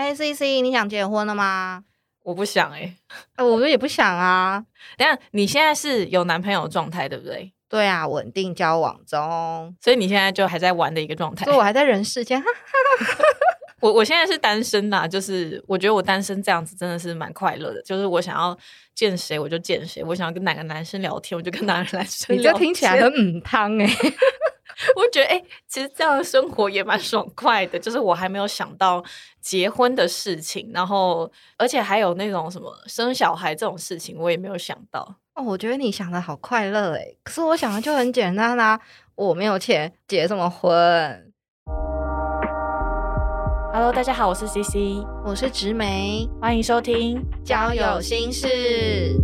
哎，C C，你想结婚了吗？我不想哎、哎，我也不想啊。等下你现在是有男朋友的状态，对不对？对啊，稳定交往中，所以你现在就还在玩的一个状态所以。我还在人世间。哈我我现在是单身呐、就是我觉得我单身这样子真的是蛮快乐的。就是我想要见谁我就见谁，我想要跟哪个男生聊天我就跟哪个男生聊天。你这听起来很嗯汤哎。我觉得哎、其实这样的生活也蛮爽快的。就是我还没有想到结婚的事情，然后而且还有那种什么生小孩这种事情，我也没有想到。哦，我觉得你想的好快乐哎，可是我想的就很简单啦、我没有钱，结什么婚？Hello，大家好，我是 CC，我是植梅，欢迎收听交友心事。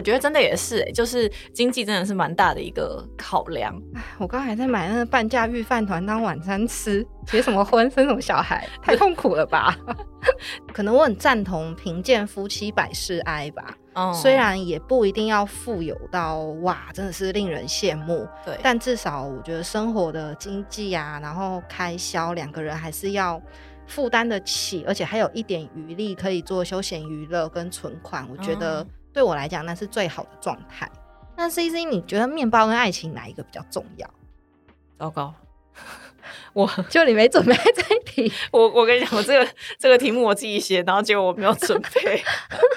我觉得真的也是、哎，就是经济真的是蛮大的一个考量。哎我刚还在买那个半价御饭团当晚餐吃，结什么婚，生什么小孩，太痛苦了吧？可能我很赞同贫贱夫妻百事哀吧，嗯虽然也不一定要富有到哇，真的是令人羡慕，对，但至少我觉得生活的经济啊，然后开销两个人还是要负担得起，而且还有一点余力可以做休闲娱乐跟存款，我觉得哦对我来讲那是最好的状态。那 C C，你觉得面包跟爱情哪一个比较重要？糟糕。我 就你没准备这一题，我我跟你讲，我这个这个题目我自己写，然后结果我没有准备。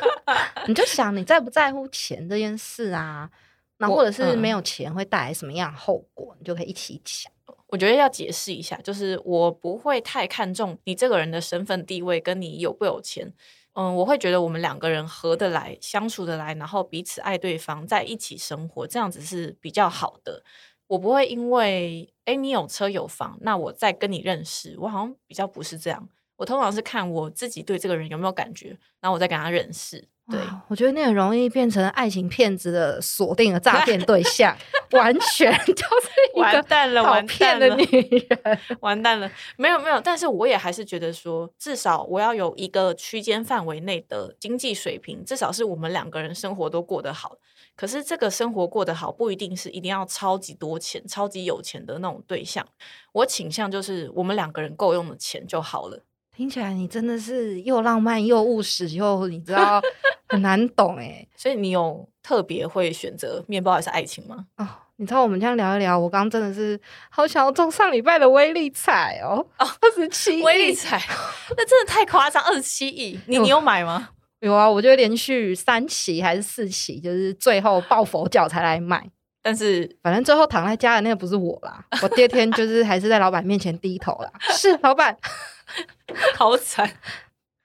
你就想你在不在乎钱这件事啊？那或者是嗯没有钱会带来什么样的后果，你就可以一起想。我觉得要解释一下，就是我不会太看重你这个人的身份地位，跟你有不有钱。嗯，我会觉得我们两个人合得来、相处得来，然后彼此爱对方，在一起生活，这样子是比较好的。我不会因为哎你有车有房，那我再跟你认识，我好像比较不是这样。我通常是看我自己对这个人有没有感觉，然后我再跟他认识。对，我觉得那很容易变成爱情骗子的锁定的诈骗对象，完全就是一个完蛋了，好完蛋了。女人。完蛋了，没有没有，但是我也还是觉得说，至少我要有一个区间范围内的经济水平，至少是我们两个人生活都过得好。可是这个生活过得好，不一定是一定要超级多钱、超级有钱的那种对象。我倾向就是我们两个人够用的钱就好了。听起来你真的是又浪漫又务实又你知道很难懂哎所以你有特别会选择面包还是爱情吗？哦。你知道我们这样聊一聊，我刚刚真的是好想要中上礼拜的威力彩哦，二十七威力彩，那真的太夸张，二十七亿，你你有买吗？有啊，我就连续三期还是四期，就是最后抱佛脚才来买。但是反正最后躺在家的那个不是我啦，我第二天就是还是在老板面前低头啦。是老板，好惨，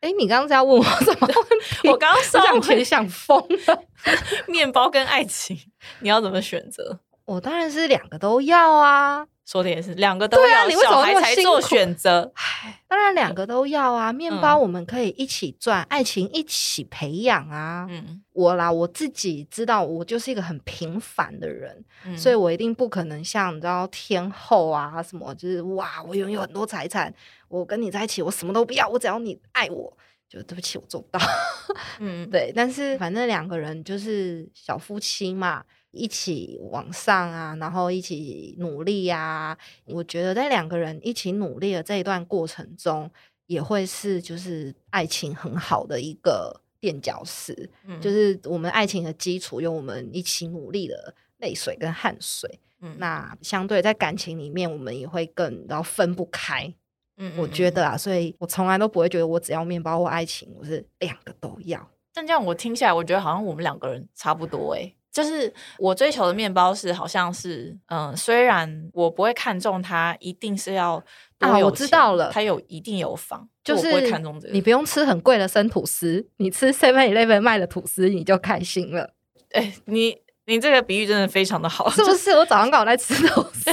哎、你刚刚是要问我什么问题？我刚刚我稍微想钱想疯了。面包跟爱情，你要怎么选择？我当然是两个都要啊，说的也是，两个都要，对啊你为什么小孩那么辛才做苦选择。唉，当然两个都要啊。面包嗯我们可以一起赚，爱情一起培养啊。嗯，我啦，我自己知道，我就是一个很平凡的人，嗯所以我一定不可能像你知道天后啊什么，就是哇，我拥有很多财产，我跟你在一起，我什么都不要，我只要你爱我。就对不起，我做不到。嗯，对，但是反正两个人就是小夫妻嘛，一起往上啊，然后一起努力啊。我觉得在两个人一起努力的这一段过程中，也会是就是爱情很好的一个垫脚石，嗯就是我们爱情的基础，有我们一起努力的泪水跟汗水。嗯那相对在感情里面，我们也会更然后分不开。嗯我觉，得啊，所以我从来都不会觉得我只要面包或爱情，我是两个都要。但这样我听下来，我觉得好像我们两个人差不多哎。就是我追求的面包是，好像是，嗯、虽然我不会看重它，一定是要啊我知道了它有一定有房，就是我不会看重这个。你不用吃很贵的生吐司，你吃 Seven Eleven 卖的吐司你就开心了，哎、你你这个比喻真的非常的好，是不是？我早上刚好在吃 吐司，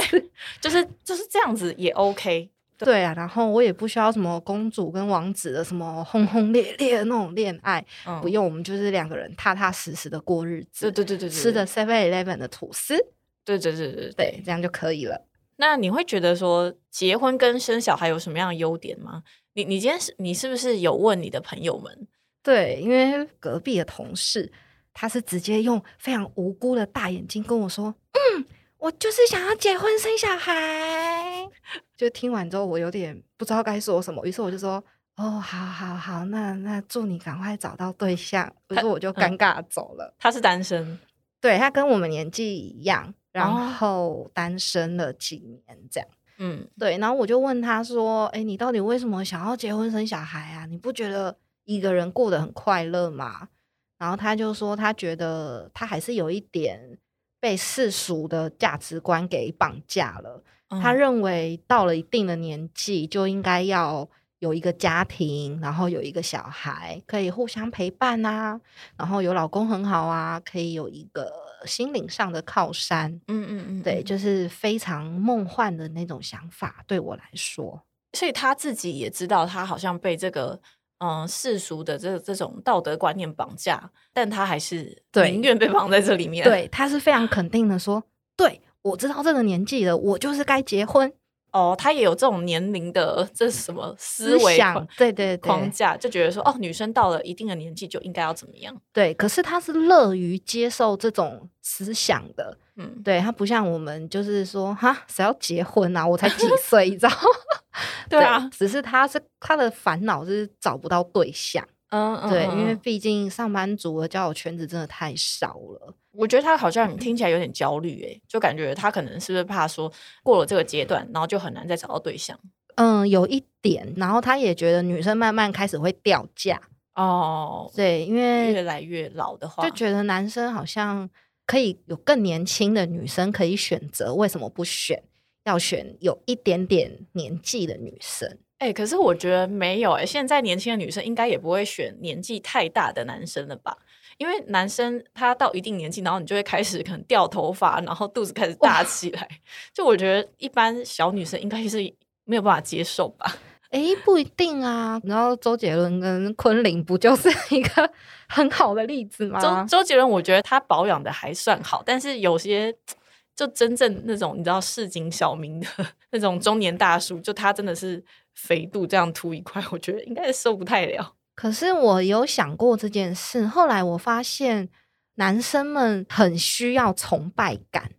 就是就是这样子也 OK。对啊，然后我也不需要什么公主跟王子的什么轰轰烈烈的那种恋爱，嗯不用，我们就是两个人踏踏实实的过日子，对对对对对，吃的 Seven Eleven 的吐司，对对对对对对，这样就可以了。那你会觉得说结婚跟生小孩有什么样的优点吗？你你今天是你是不是有问你的朋友们？对，因为隔壁的同事，他是直接用非常无辜的大眼睛跟我说：“嗯，我就是想要结婚生小孩。”就听完之后，我有点不知道该说什么，于是我就说：“哦，好好好，那那祝你赶快找到对象。”于是我就尴尬走了。他是单身，对他跟我们年纪一样，然后单身了几年这样。嗯，对。然后我就问他说：“哎，你到底为什么想要结婚生小孩啊？你不觉得一个人过得很快乐吗？”然后他就说：“他觉得他还是有一点被世俗的价值观给绑架了。”他认为到了一定的年纪就应该要有一个家庭，然后有一个小孩，可以互相陪伴啊，然后有老公很好啊，可以有一个心灵上的靠山。嗯嗯嗯，对，就是非常梦幻的那种想法，对我来说。所以他自己也知道，他好像被这个嗯世俗的这这种道德观念绑架，但他还是宁愿被绑在这里面。对，他是非常肯定的说，对。我知道这个年纪了，我就是该结婚哦。他也有这种年龄的这是什么思维对对框架，就觉得说哦，女生到了一定的年纪就应该要怎么样？对，可是他是乐于接受这种思想的。嗯，对他不像我们，就是说哈，谁要结婚啊？我才几岁，你知道？对啊，只是他是他的烦恼是找不到对象。嗯，对，因为毕竟上班族的交友圈子真的太少了。我觉得他好像听起来有点焦虑，哎，就感觉他可能是不是怕说过了这个阶段，然后就很难再找到对象。嗯，有一点，然后他也觉得女生慢慢开始会掉价哦。对，因为越来越老的话，就觉得男生好像可以有更年轻的女生可以选择，为什么不选？要选有一点点年纪的女生？哎，可是我觉得没有哎，现在年轻的女生应该也不会选年纪太大的男生了吧？因为男生他到一定年纪，然后你就会开始可能掉头发，然后肚子开始大起来。就我觉得一般小女生应该是没有办法接受吧？哎，不一定啊。然后周杰伦跟昆凌不就是 一个很好的例子吗？周周杰伦我觉得他保养的还算好，但是有些就真正那种你知道市井小民的 那种中年大叔，就他真的是肥肚这样凸一块，我觉得应该是受不太了。可是我有想过这件事，后来我发现男生们很需要崇拜感，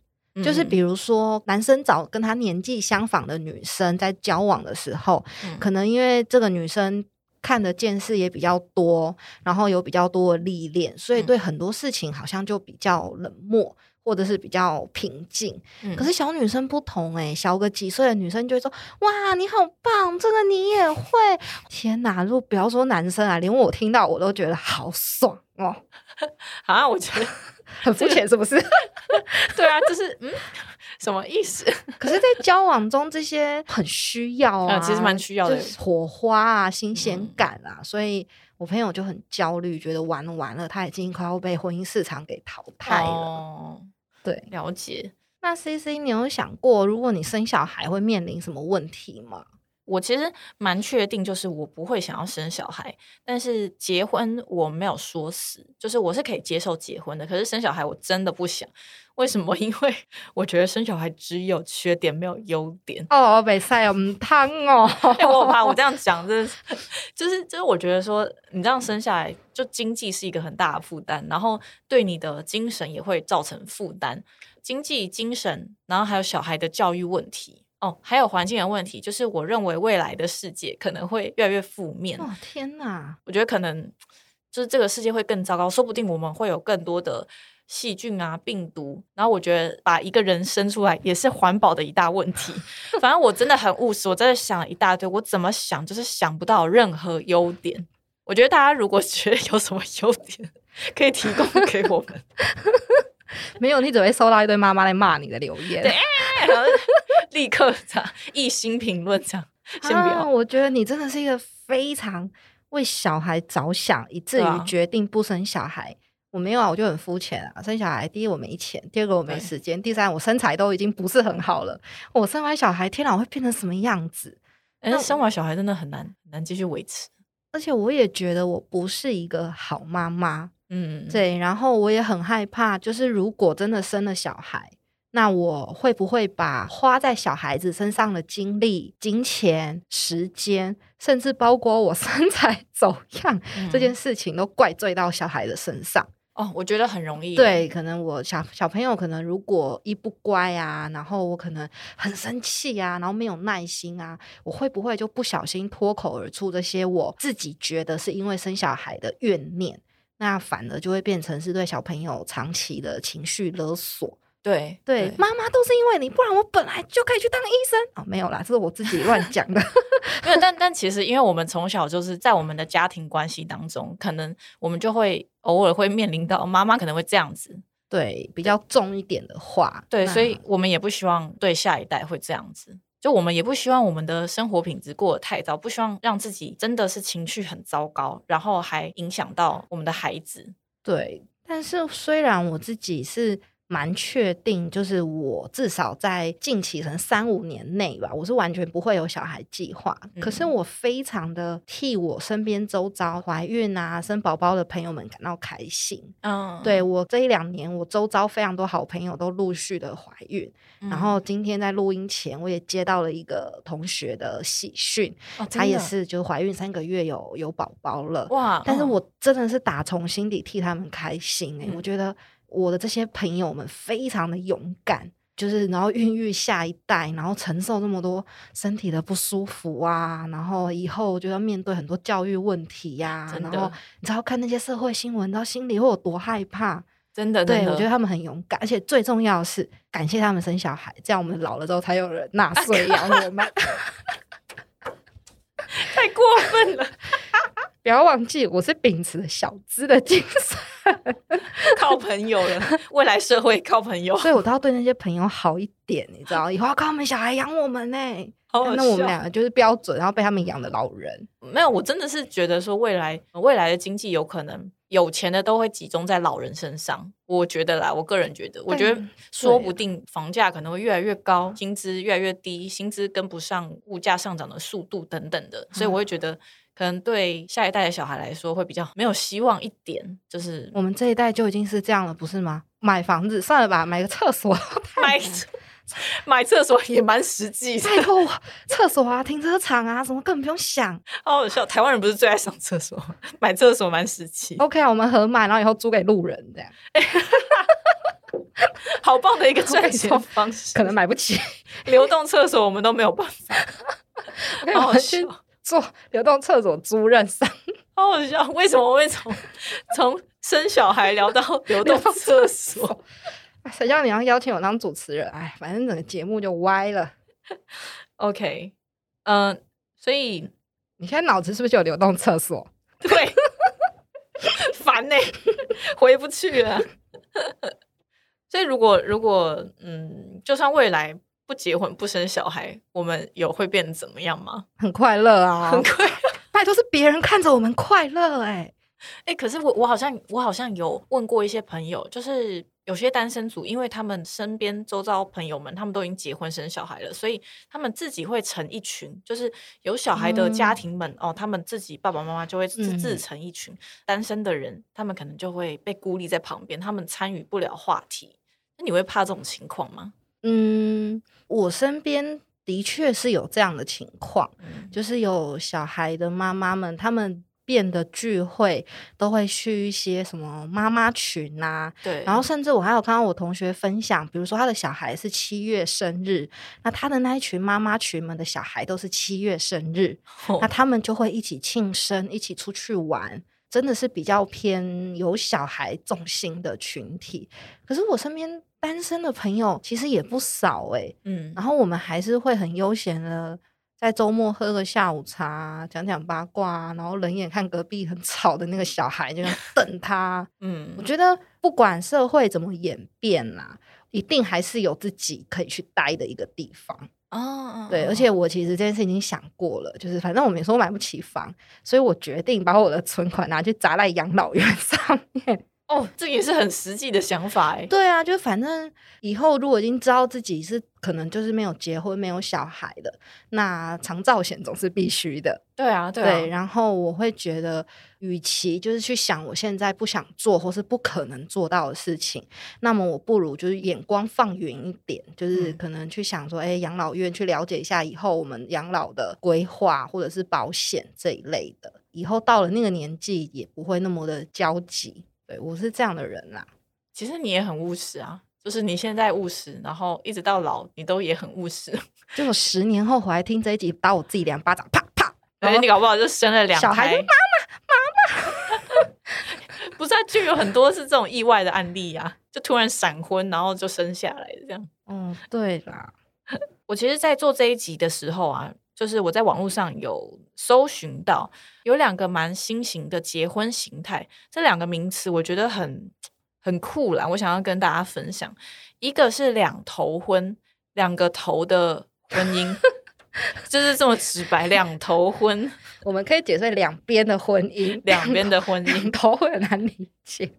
就是比如说男生找跟他年纪相仿的女生在交往的时候，可能因为这个女生看的见识也比较多，然后有比较多的历练，所以对很多事情好像就比较冷漠。或者是比较平静，可是小女生不同哎，小个几岁的女生就会说：“哇，你好棒，这个你也会！”天哪，如果不要说男生啊，连我听到我都觉得好爽哦！啊，我觉得很肤浅，是不是？对啊，就是嗯，什么意思？可是，在交往中，这些很需要啊，其实蛮需要的，火花啊，新鲜感啊，所以我朋友就很焦虑，觉得完了完了，他已经快要被婚姻市场给淘汰了。对，了解。那 C C，你有想过，如果你生小孩会面临什么问题吗？我其实蛮确定，就是我不会想要生小孩，但是结婚我没有说死，就是我是可以接受结婚的。可是生小孩我真的不想，为什么？因为我觉得生小孩只有缺点没有优点。哦，北塞唔汤哦，我怕我这样讲，就是就是就是，我觉得说你这样生下来，就经济是一个很大的负担，然后对你的精神也会造成负担，经济、精神，然后还有小孩的教育问题。哦，还有环境的问题，就是我认为未来的世界可能会越来越负面。哦，天哪！我觉得可能就是这个世界会更糟糕，说不定我们会有更多的细菌啊、病毒。然后我觉得把一个人生出来也是环保的一大问题。反正我真的很务实，我真的想了一大堆，我怎么想就是想不到任何优点。我觉得大家如果 觉得有什么优点，可以提供给我们。没有，你只会收到一堆妈妈来骂你的留言。对，立刻查一心评论这样。先不要，我觉得你真的是一个非常为小孩着想，以至于决定不生小孩。我没有啊，我就很肤浅啊。生小孩，第一我没钱，第二个我没时间，第三我身材都已经不是很好了。我生完小孩，天哪，我会变成什么样子？哎，生完小孩真的很难很难继续维持。而且我也觉得我不是一个好妈妈。嗯，对，然后我也很害怕，就是如果真的生了小孩，那我会不会把花在小孩子身上的精力、金钱、时间，甚至包括我 身材走样这件事情，都怪罪到小孩的身上？哦，我觉得很容易。对，可能我小小朋友可能如果一不乖啊，然后我可能很生气啊，然后没有耐心啊，我会不会就不小心脱口而出这些我自己觉得是因为生小孩的怨念，那反而就会变成是对小朋友长期的情绪勒索。对对，妈妈都是因为你，不然我本来就可以去当医生啊、没有啦，这是我自己乱讲的。没有，但但其实，因为我们从小就是在我们的家庭关系当中，可能我们就会偶尔会面临到妈妈可能会这样子，对，比较重一点的话，对，所以我们也不希望对下一代会这样子。就我们也不希望我们的生活品质过得太糟，不希望让自己真的是情绪很糟糕，然后还影响到我们的孩子。对，但是虽然我自己是蛮确定，就是我至少在近期可能三五年内吧，我是完全不会有小孩计划。可是嗯我非常的替我身边周遭怀孕啊、生宝宝的朋友们感到开心。嗯，对我这一两年，我周遭非常多好朋友都陆续的怀孕，嗯，然后今天在录音前，我也接到了一个同学的喜讯，哦她也是就是怀孕三个月有有宝宝了。哇，但是嗯我真的是打从心底替他们开心诶、嗯我觉得我的这些朋友们非常的勇敢，就是然后孕育下一代，然后承受这么多身体的不舒服啊，然后以后就要面对很多教育问题呀、然后你知道看那些社会新闻，你知道心里会有多害怕。真的，对的我觉得他们很勇敢，而且最重要的是感谢他们生小孩，这样我们老了之后才有人纳税养我们。太过分了，不要忘记，我是秉持小资的精神。靠朋友了，未来社会靠朋友，所以我都要对那些朋友好一点，你知道，以后要靠他们小孩养我们呢、那我们两个就是标准，然后被他们养的老人。没有，我真的是觉得说未来未来的经济有可能有钱的都会集中在老人身上。我觉得啦，我个人觉得，我觉得说不定房价可能会越来越高，薪资越来越低，薪资跟不上物价上涨的速度等等的，所以我会觉得可能对下一代的小孩来说会比较没有希望一点，就是我们这一代就已经是这样了，不是吗？买房子算了吧，买个厕所，买买厕所也蛮实际的，拜托我，厕所啊、停车场啊，什么根本不用想。好好笑。台湾人不是最爱上厕所，买厕所蛮实际，OK 啊，我们合买，然后以后租给路人，这样 好棒的一个 赚钱方式。可能买不起。流动厕所我们都没有办法好笑。做流动厕所租赁商，好好笑，为什么会从从生小孩聊到流动厕所？谁叫你要邀请我当主持人？哎，反正整个节目就歪了。OK，嗯、所以你现在脑子是不是就有流动厕所？对，烦呢、回不去了。所以如果如果嗯，就算未来不结婚不生小孩，我们有会变怎么样吗？很快乐啊，很快。拜托是别人看着我们快乐哎、哎、可是我我好像我好像有问过一些朋友，就是有些单身族，因为他们身边周遭朋友们他们都已经结婚生小孩了，所以他们自己会成一群，就是有小孩的家嗯庭们、哦，他们自己爸爸妈妈就会自自嗯成一群，单身的人他们可能就会被孤立在旁边，他们参与不了话题。那你会怕这种情况吗？嗯，我身边的确是有这样的情况，嗯。就是有小孩的妈妈们，他们变的聚会都会去一些什么妈妈群啊，对，然后甚至我还有看到我同学分享，比如说他的小孩是七月生日，那他的那一群妈妈群们的小孩都是七月生日，哦那他们就会一起庆生，一起出去玩，真的是比较偏有小孩重心的群体。可是我身边单身的朋友其实也不少诶、嗯然后我们还是会很悠闲的。在周末喝个下午茶，讲讲八卦啊，然后冷眼看隔壁很吵的那个小孩，就 瞪他。我嗯，觉得不管社会怎么演变啦，一定还是有自己可以去待的一个地方。哦，对，而且我其实这件事已经想过了，就是反正我们也说买不起房，所以我决定把我的存款拿去砸在养老院上面。哦，这也是很实际的想法哎。对啊，就反正以后如果已经知道自己是可能就是没有结婚、没有小孩的，那长照险总是必须的。对啊，对然后我会觉得，与其就是去想我现在不想做或是不可能做到的事情，那么我不如就是眼光放远一点，就是嗯可能去想说，哎、养老院去了解一下以后我们养老的规划或者是保险这一类的，以后到了那个年纪也不会那么的焦急。对我是这样的人啦。其实你也很务实啊，就是你现在务实，然后一直到老，你都也很务实。就我十年后回来听这一集，打我自己两巴掌，啪啪。而且你搞不好就生了两小孩胎，妈妈妈妈，不是啊，就有很多是这种意外的案例啊，就突然闪婚，然后就生下来这样。嗯，对啦，我其实，在做这一集的时候啊，就是我在网络上有搜寻到有两个蛮新型的结婚形态，这两个名词我觉得很很酷啦，我想要跟大家分享。一个是两头婚，两个头的婚姻，就是这么直白，两头婚，我们可以解释两边的婚姻，两边的婚姻两。头会很难理解。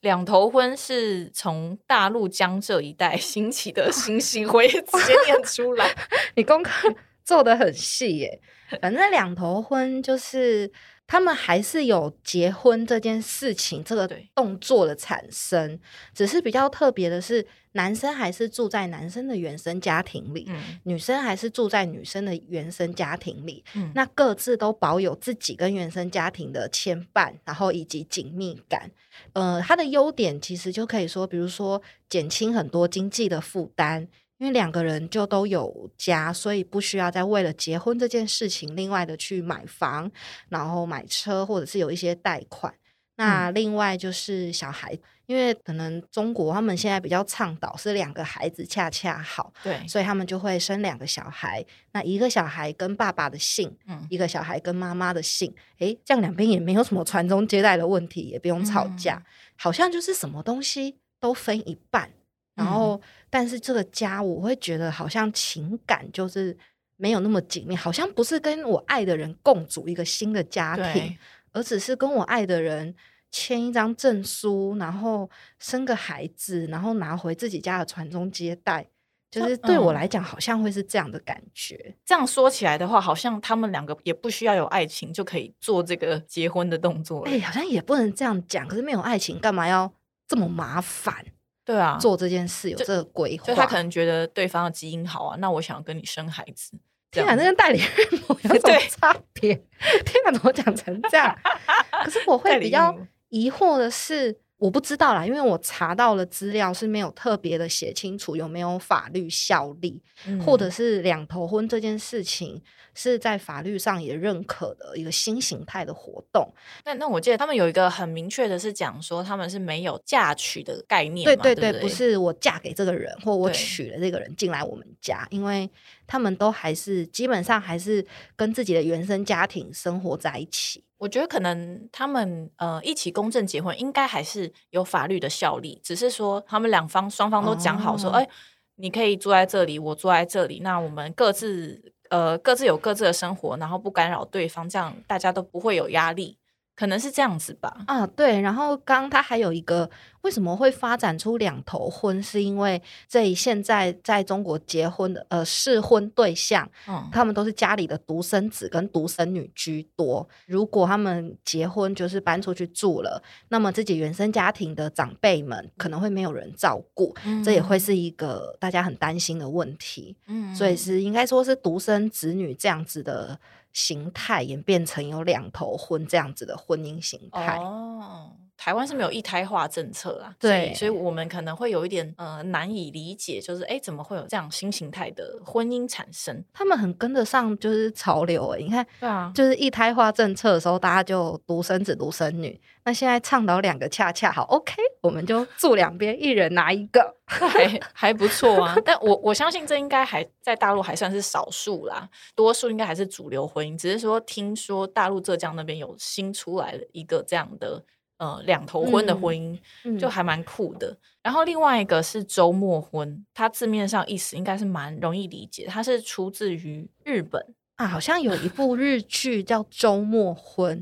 两头婚是从大陆江浙一带兴起的新行为，直接念出来。你功课做的很细耶。反正两头婚就是他们还是有结婚这件事情这个动作的产生，只是比较特别的是，男生还是住在男生的原生家庭里，嗯女生还是住在女生的原生家庭里。嗯那各自都保有自己跟原生家庭的牵绊，然后以及紧密感。呃，它的优点其实就可以说，比如说减轻很多经济的负担，因为两个人就都有家，所以不需要再为了结婚这件事情另外的去买房，然后买车，或者是有一些贷款。那另外就是小孩，因为可能中国他们现在比较倡导是两个孩子恰恰好，对，所以他们就会生两个小孩。那一个小孩跟爸爸的姓，嗯一个小孩跟妈妈的姓，诶，这样两边也没有什么传宗接代的问题，也不用吵架，嗯好像就是什么东西都分一半。然嗯后，但是这个家，我会觉得好像情感就是没有那么紧密，好像不是跟我爱的人共组一个新的家庭，而只是跟我爱的人签一张证书，然后生个孩子，然后拿回自己家的传宗接代。就是对我嗯来讲，好像会是这样的感觉。这样说起来的话，好像他们两个也不需要有爱情就可以做这个结婚的动作了。哎、好像也不能这样讲。可是没有爱情，干嘛要这么麻烦对啊，做这件事？有这个规划，就他可能觉得对方的基因好啊，那我想要跟你生孩子。天啊，样子那跟代理孕母 有什么差别？天啊，怎么讲成这样？可是我会比较疑惑的是，我不知道啦，因为我查到了资料是没有特别的写清楚有没有法律效力，或者嗯是两头婚这件事情是在法律上也认可的一个新形态的活动。那那我记得他们有一个很明确的是讲说他们是没有嫁娶的概念对对，对，不是我嫁给这个人，或我娶了这个人进来我们家，因为他们都还是基本上还是跟自己的原生家庭生活在一起。我觉得可能他们呃一起公证结婚，应该还是有法律的效力，只是说他们两方双方都讲好说，哦哎、你可以住在这里，我住在这里，那我们各自呃各自有各自的生活，然后不干扰对方，这样大家都不会有压力，可能是这样子吧。啊，对，然后刚刚他还有一个为什么会发展出两头婚，是因为这现在在中国结婚的呃适婚对象，嗯，他们都是家里的独生子跟独生女居多。如果他们结婚就是搬出去住了，那么自己原生家庭的长辈们可能会没有人照顾，这也会是一个大家很担心的问题。嗯，所以是应该说是独生子女这样子的形态演变成有两头婚这样子的婚姻形态。台湾是没有一胎化政策啊，对所以，所以我们可能会有一点呃难以理解，就是哎，怎么会有这样新形态的婚姻产生？他们很跟得上就是潮流诶、你看，对啊，就是一胎化政策的时候，大家就独生子、独生女。那现在倡导两个恰恰好，OK，我们就住两边，一人拿一个。还还不错啊，但我我相信这应该还在大陆还算是少数啦，多数应该还是主流婚姻。只是说，听说大陆浙江那边有新出来了一个这样的呃两头婚的嗯婚姻，嗯就还蛮酷的。然后另外一个是周末婚，它字面上意思应该是蛮容易理解，它是出自于日本。啊，好像有一部日剧叫《周末婚》，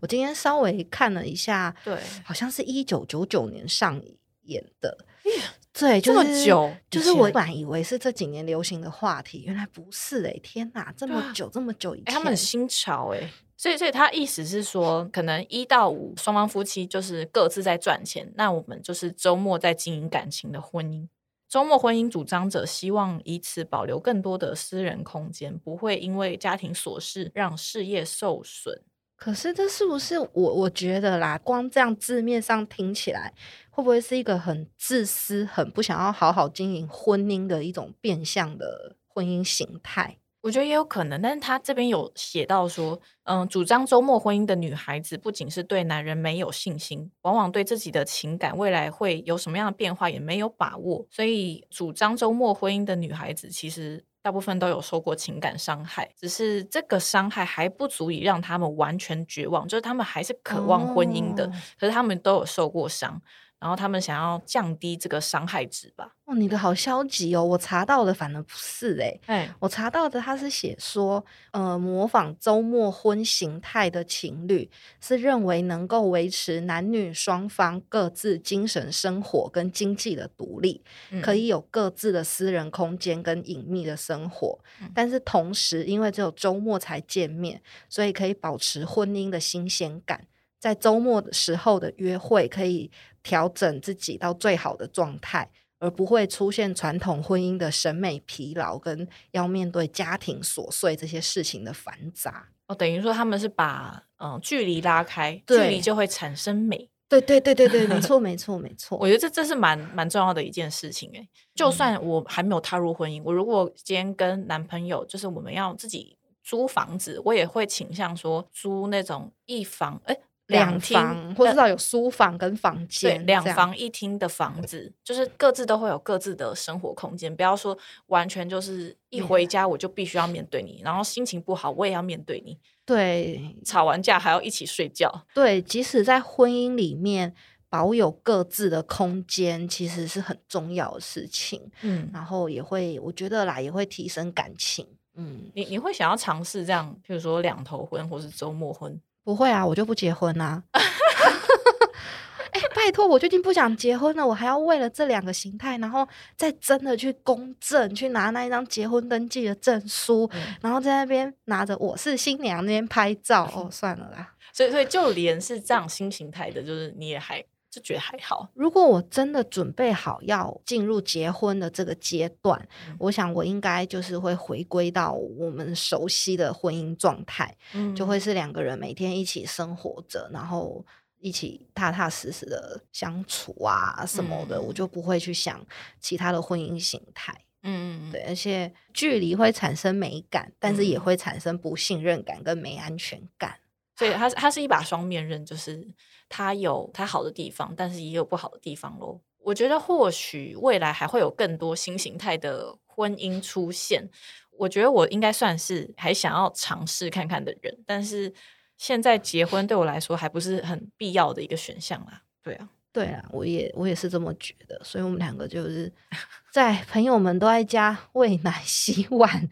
我今天稍微看了一下，对，好像是一九九九年上演的。对，这么久就是我本来以为是这几年流行的话题，原来不是哎、天哪，这么久、这么久以哎、前，他们很新潮哎、所以所以他意思是说，可能一到五双方夫妻就是各自在赚钱，那我们就是周末在经营感情的婚姻。周末婚姻主张者希望以此保留更多的私人空间，不会因为家庭琐事让事业受损。可是这是不是我我觉得啦？光这样字面上听起来，会不会是一个很自私、很不想要好好经营婚姻的一种变相的婚姻形态？我觉得也有可能，但是他这边有写到说，嗯，主张周末婚姻的女孩子，不仅是对男人没有信心，往往对自己的情感未来会有什么样的变化也没有把握。所以，主张周末婚姻的女孩子，其实大部分都有受过情感伤害，只是这个伤害还不足以让他们完全绝望，就是他们还是渴望婚姻的，可是他们都有受过伤。然后他们想要降低这个伤害值吧？哦，你的好消极哦！我查到的反而不是哎，哎，我查到的他是写说，呃，模仿周末婚形态的情侣是认为能够维持男女双方各自精神生活跟经济的独立，可以有各自的私人空间跟隐秘的生活，但是同时因为只有周末才见面，所以可以保持婚姻的新鲜感。在周末的时候的约会，可以调整自己到最好的状态，而不会出现传统婚姻的审美疲劳，跟要面对家庭琐碎这些事情的繁杂。哦，等于说他们是把嗯距离拉开，距离就会产生美。对对对对对，没 错没错没错。我觉得这这是蛮蛮重要的一件事情诶。就算我还没有踏入婚姻，我如果今天跟男朋友，就是我们要自己租房子，我也会倾向说租那种一房哎。两房，或至少有书房跟房间，两房一厅的房子，就是各自都会有各自的生活空间。不要说完全就是一回家我就必须要面对你，然后心情不好我也要面对你。对，吵完架还要一起睡觉。对，即使在婚姻里面保有各自的空间，其实是很重要的事情。嗯，然后也会，我觉得啦，也会提升感情。嗯，你你会想要尝试这样，譬如说两头婚或是周末婚？不会啊，我就不结婚啊！哎，拜托，我最近不想结婚了，我还要为了这两个形态，然后再真的去公证，去拿那一张结婚登记的证书，然后在那边拿着我是新娘那边拍照。哦，算了啦。所以，所以就连是这样新形态的，就是你也还。就觉得还好。如果我真的准备好要进入结婚的这个阶段，我想我应该就是会回归到我们熟悉的婚姻状态，就会是两个人每天一起生活着，然后一起踏踏实实的相处啊什么的，我就不会去想其他的婚姻形态。嗯嗯对，而且距离会产生美感，但是也会产生不信任感跟没安全感。所以它它是一把双面刃，就是它有它好的地方，但是也有不好的地方喽。我觉得或许未来还会有更多新形态的婚姻出现。我觉得我应该算是还想要尝试看看的人，但是现在结婚对我来说还不是很必要的一个选项啦。对啊，对啊，我也我也是这么觉得。所以我们两个就是在朋友们都在家喂奶洗碗。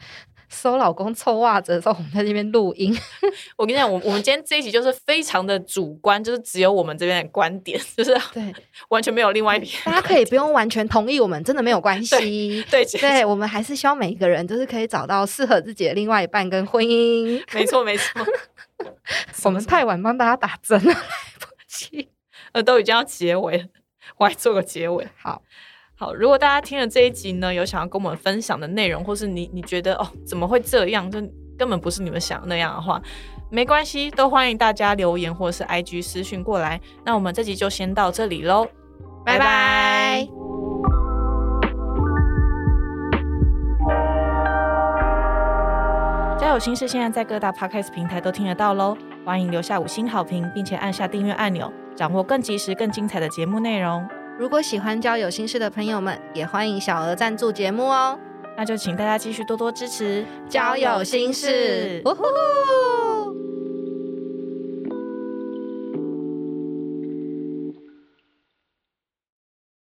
收老公臭袜子的时候，我们在这边录音。我跟你讲，我我们今天这一集就是非常的主观，就是只有我们这边的观点，就是对，完全没有另外一边。大家可以不用完全同意我们，真的没有关系。对对，我们还是希望每一个人都是可以找到适合自己的另外一半跟婚姻。没错没错，我们太晚帮大家打针了，来不及。呃，都已经要结尾了，我来做个结尾。好。好，如果大家听了这一集呢，有想要跟我们分享的内容，或是你你觉得哦怎么会这样，就根本不是你们想的那样的话，没关系，都欢迎大家留言或者是 IG 私讯过来。那我们这集就先到这里喽，拜拜。家有心事现在在各大 Podcast 平台都听得到喽，欢迎留下五星好评，并且按下订阅按钮，掌握更及时、更精彩的节目内容。如果喜欢交友心事的朋友们，也欢迎小额赞助节目哦。那就请大家继续多多支持交友心事。呜呼！